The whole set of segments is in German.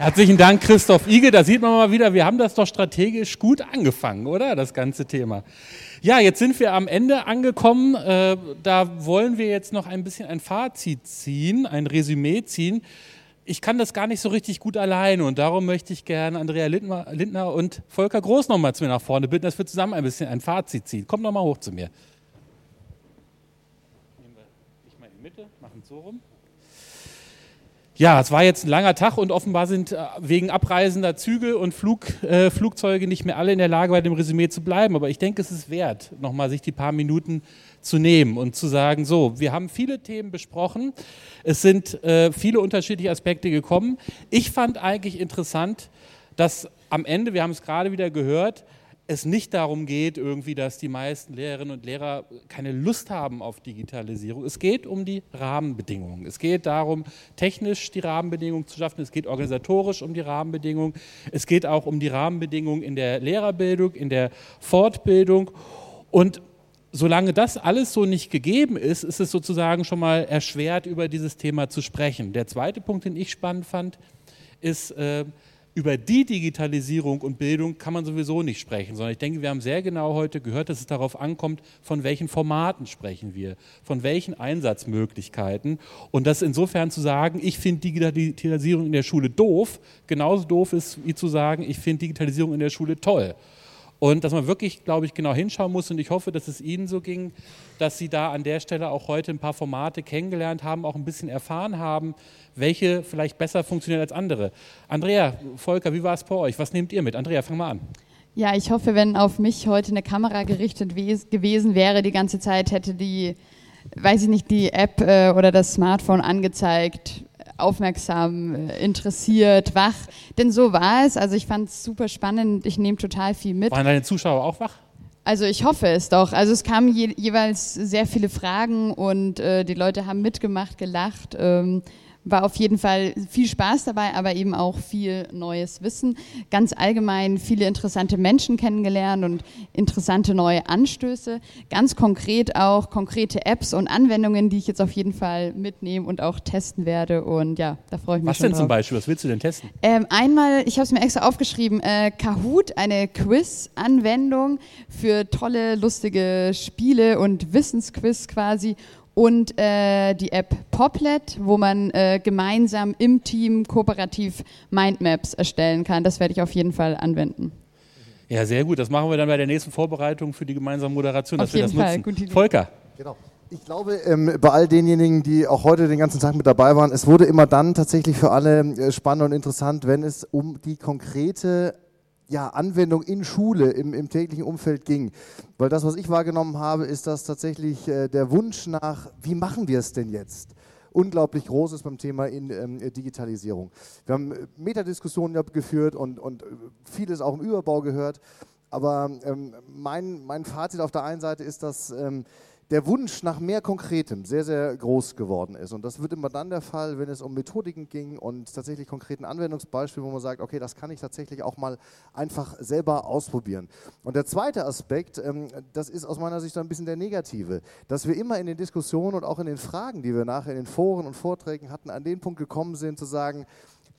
Herzlichen Dank, Christoph Ige. Da sieht man mal wieder, wir haben das doch strategisch gut angefangen, oder? Das ganze Thema. Ja, jetzt sind wir am Ende angekommen. Äh, da wollen wir jetzt noch ein bisschen ein Fazit ziehen, ein Resümee ziehen. Ich kann das gar nicht so richtig gut alleine und darum möchte ich gerne Andrea Lindner, und Volker Groß nochmal zu mir nach vorne bitten, dass wir zusammen ein bisschen ein Fazit ziehen. Kommt nochmal hoch zu mir. Nehmen wir dich mal in die Mitte, machen so rum. Ja, es war jetzt ein langer Tag und offenbar sind äh, wegen abreisender Züge und Flug, äh, Flugzeuge nicht mehr alle in der Lage, bei dem Resümee zu bleiben. Aber ich denke, es ist wert, nochmal sich die paar Minuten zu nehmen und zu sagen, so, wir haben viele Themen besprochen, es sind äh, viele unterschiedliche Aspekte gekommen. Ich fand eigentlich interessant, dass am Ende, wir haben es gerade wieder gehört, es nicht darum geht, irgendwie, dass die meisten Lehrerinnen und Lehrer keine Lust haben auf Digitalisierung. Es geht um die Rahmenbedingungen. Es geht darum, technisch die Rahmenbedingungen zu schaffen. Es geht organisatorisch um die Rahmenbedingungen. Es geht auch um die Rahmenbedingungen in der Lehrerbildung, in der Fortbildung. Und solange das alles so nicht gegeben ist, ist es sozusagen schon mal erschwert, über dieses Thema zu sprechen. Der zweite Punkt, den ich spannend fand, ist, äh, über die Digitalisierung und Bildung kann man sowieso nicht sprechen, sondern ich denke, wir haben sehr genau heute gehört, dass es darauf ankommt, von welchen Formaten sprechen wir, von welchen Einsatzmöglichkeiten. Und das insofern zu sagen, ich finde Digitalisierung in der Schule doof, genauso doof ist wie zu sagen, ich finde Digitalisierung in der Schule toll. Und dass man wirklich, glaube ich, genau hinschauen muss. Und ich hoffe, dass es Ihnen so ging, dass Sie da an der Stelle auch heute ein paar Formate kennengelernt haben, auch ein bisschen erfahren haben, welche vielleicht besser funktionieren als andere. Andrea, Volker, wie war es bei euch? Was nehmt ihr mit? Andrea, fang mal an. Ja, ich hoffe, wenn auf mich heute eine Kamera gerichtet gewesen wäre, die ganze Zeit hätte die, weiß ich nicht, die App äh, oder das Smartphone angezeigt, aufmerksam, äh, interessiert, wach. Denn so war es. Also ich fand es super spannend. Ich nehme total viel mit. Waren deine Zuschauer auch wach? Also ich hoffe es doch. Also es kamen je, jeweils sehr viele Fragen und äh, die Leute haben mitgemacht, gelacht. Ähm, war auf jeden Fall viel Spaß dabei, aber eben auch viel neues Wissen. Ganz allgemein viele interessante Menschen kennengelernt und interessante neue Anstöße. Ganz konkret auch konkrete Apps und Anwendungen, die ich jetzt auf jeden Fall mitnehmen und auch testen werde. Und ja, da freue ich mich Was schon denn drauf. zum Beispiel? Was willst du denn testen? Ähm, einmal, ich habe es mir extra aufgeschrieben, äh, Kahoot, eine Quiz-Anwendung für tolle, lustige Spiele und Wissensquiz quasi und äh, die App Poplet, wo man äh, gemeinsam im Team kooperativ Mindmaps erstellen kann. Das werde ich auf jeden Fall anwenden. Ja, sehr gut. Das machen wir dann bei der nächsten Vorbereitung für die gemeinsame Moderation, Auf dass wir das jeden Fall. nutzen. Gute Idee. Volker. Genau. Ich glaube, ähm, bei all denjenigen, die auch heute den ganzen Tag mit dabei waren, es wurde immer dann tatsächlich für alle äh, spannend und interessant, wenn es um die konkrete ja, Anwendung in Schule, im, im täglichen Umfeld ging. Weil das, was ich wahrgenommen habe, ist, dass tatsächlich äh, der Wunsch nach, wie machen wir es denn jetzt? unglaublich groß ist beim Thema in, ähm, Digitalisierung. Wir haben äh, Metadiskussionen geführt und, und äh, vieles auch im Überbau gehört. Aber ähm, mein, mein Fazit auf der einen Seite ist, dass ähm, der Wunsch nach mehr Konkretem sehr, sehr groß geworden ist. Und das wird immer dann der Fall, wenn es um Methodiken ging und tatsächlich konkreten Anwendungsbeispiele, wo man sagt, okay, das kann ich tatsächlich auch mal einfach selber ausprobieren. Und der zweite Aspekt, ähm, das ist aus meiner Sicht so ein bisschen der negative, dass wir immer in den Diskussionen und auch in den Fragen, die wir nachher in den Foren und Vorträgen hatten, an den Punkt gekommen sind, zu sagen,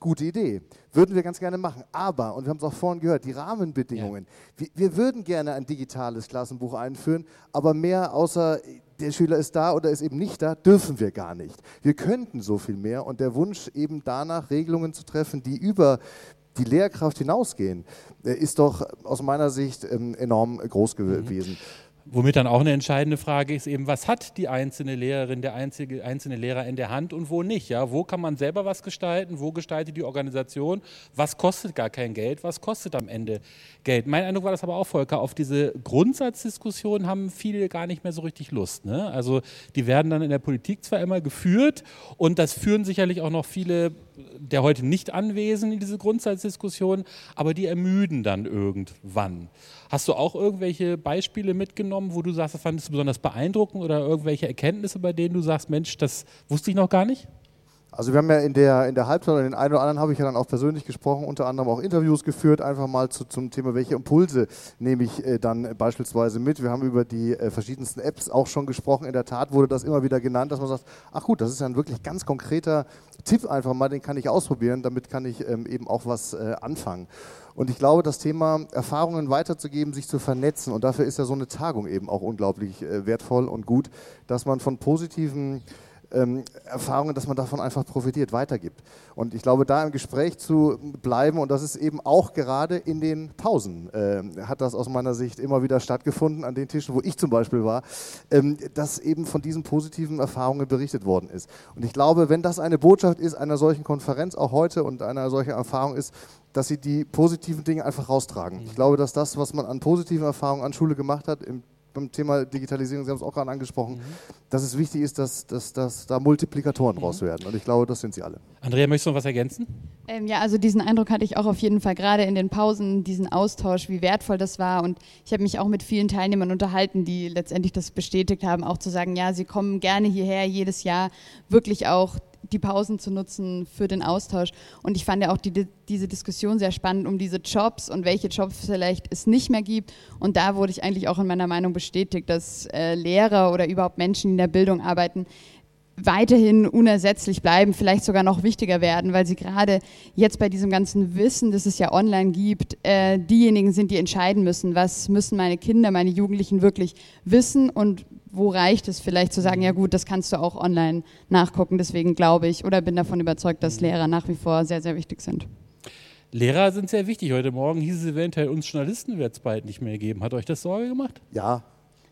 Gute Idee. Würden wir ganz gerne machen. Aber, und wir haben es auch vorhin gehört, die Rahmenbedingungen. Wir, wir würden gerne ein digitales Klassenbuch einführen, aber mehr außer der Schüler ist da oder ist eben nicht da, dürfen wir gar nicht. Wir könnten so viel mehr und der Wunsch eben danach Regelungen zu treffen, die über die Lehrkraft hinausgehen, äh, ist doch aus meiner Sicht ähm, enorm groß gewesen. Womit dann auch eine entscheidende Frage ist eben, was hat die einzelne Lehrerin, der einzige, einzelne Lehrer in der Hand und wo nicht? Ja? Wo kann man selber was gestalten? Wo gestaltet die Organisation? Was kostet gar kein Geld? Was kostet am Ende Geld? Mein Eindruck war das aber auch, Volker, auf diese Grundsatzdiskussion haben viele gar nicht mehr so richtig Lust. Ne? Also die werden dann in der Politik zwar immer geführt und das führen sicherlich auch noch viele der heute nicht anwesend in diese Grundsatzdiskussion, aber die ermüden dann irgendwann. Hast du auch irgendwelche Beispiele mitgenommen, wo du sagst, das fandest du besonders beeindruckend oder irgendwelche Erkenntnisse, bei denen du sagst, Mensch, das wusste ich noch gar nicht? Also wir haben ja in der, in der Halbzeit und den einen oder anderen habe ich ja dann auch persönlich gesprochen, unter anderem auch Interviews geführt, einfach mal zu, zum Thema, welche Impulse nehme ich äh, dann beispielsweise mit. Wir haben über die äh, verschiedensten Apps auch schon gesprochen. In der Tat wurde das immer wieder genannt, dass man sagt, ach gut, das ist ja ein wirklich ganz konkreter Tipp einfach mal, den kann ich ausprobieren, damit kann ich ähm, eben auch was äh, anfangen. Und ich glaube, das Thema Erfahrungen weiterzugeben, sich zu vernetzen, und dafür ist ja so eine Tagung eben auch unglaublich äh, wertvoll und gut, dass man von positiven ähm, Erfahrungen, dass man davon einfach profitiert, weitergibt. Und ich glaube, da im Gespräch zu bleiben, und das ist eben auch gerade in den Pausen, äh, hat das aus meiner Sicht immer wieder stattgefunden, an den Tischen, wo ich zum Beispiel war, ähm, dass eben von diesen positiven Erfahrungen berichtet worden ist. Und ich glaube, wenn das eine Botschaft ist einer solchen Konferenz, auch heute, und einer solchen Erfahrung ist, dass sie die positiven Dinge einfach raustragen. Ich glaube, dass das, was man an positiven Erfahrungen an Schule gemacht hat, im beim Thema Digitalisierung, Sie haben es auch gerade angesprochen, mhm. dass es wichtig ist, dass, dass, dass da Multiplikatoren mhm. draus werden. Und ich glaube, das sind sie alle. Andrea, möchtest du noch was ergänzen? Ähm, ja, also diesen Eindruck hatte ich auch auf jeden Fall gerade in den Pausen, diesen Austausch, wie wertvoll das war. Und ich habe mich auch mit vielen Teilnehmern unterhalten, die letztendlich das bestätigt haben, auch zu sagen, ja, sie kommen gerne hierher jedes Jahr, wirklich auch die Pausen zu nutzen für den Austausch. Und ich fand ja auch die, diese Diskussion sehr spannend um diese Jobs und welche Jobs vielleicht es nicht mehr gibt. Und da wurde ich eigentlich auch in meiner Meinung bestätigt, dass äh, Lehrer oder überhaupt Menschen, die in der Bildung arbeiten, weiterhin unersetzlich bleiben, vielleicht sogar noch wichtiger werden, weil sie gerade jetzt bei diesem ganzen Wissen, das es ja online gibt, äh, diejenigen sind, die entscheiden müssen, was müssen meine Kinder, meine Jugendlichen wirklich wissen und wo reicht es vielleicht zu sagen, ja gut, das kannst du auch online nachgucken. Deswegen glaube ich oder bin davon überzeugt, dass Lehrer nach wie vor sehr, sehr wichtig sind. Lehrer sind sehr wichtig. Heute Morgen hieß es eventuell, uns Journalisten wird es bald nicht mehr geben. Hat euch das Sorge gemacht? Ja,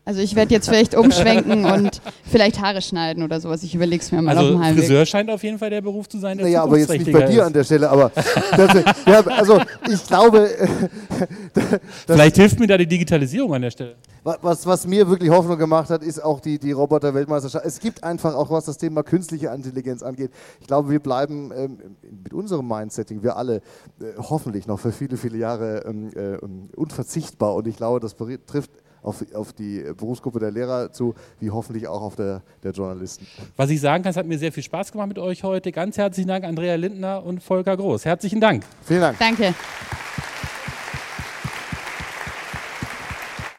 also ich werde jetzt vielleicht umschwenken und vielleicht Haare schneiden oder sowas. Ich überlege es mir mal also auf dem Heimweg. Friseur scheint auf jeden Fall der Beruf zu sein, der Naja, aber jetzt nicht bei dir ist. an der Stelle. Aber ja, also ich glaube... vielleicht hilft mir da die Digitalisierung an der Stelle. Was, was mir wirklich Hoffnung gemacht hat, ist auch die, die Roboter-Weltmeisterschaft. Es gibt einfach auch, was das Thema künstliche Intelligenz angeht. Ich glaube, wir bleiben ähm, mit unserem Mindsetting, wir alle, äh, hoffentlich noch für viele, viele Jahre ähm, äh, unverzichtbar. Und ich glaube, das betrifft auf, auf die Berufsgruppe der Lehrer zu, wie hoffentlich auch auf der, der Journalisten. Was ich sagen kann, es hat mir sehr viel Spaß gemacht mit euch heute. Ganz herzlichen Dank, Andrea Lindner und Volker Groß. Herzlichen Dank. Vielen Dank. Danke.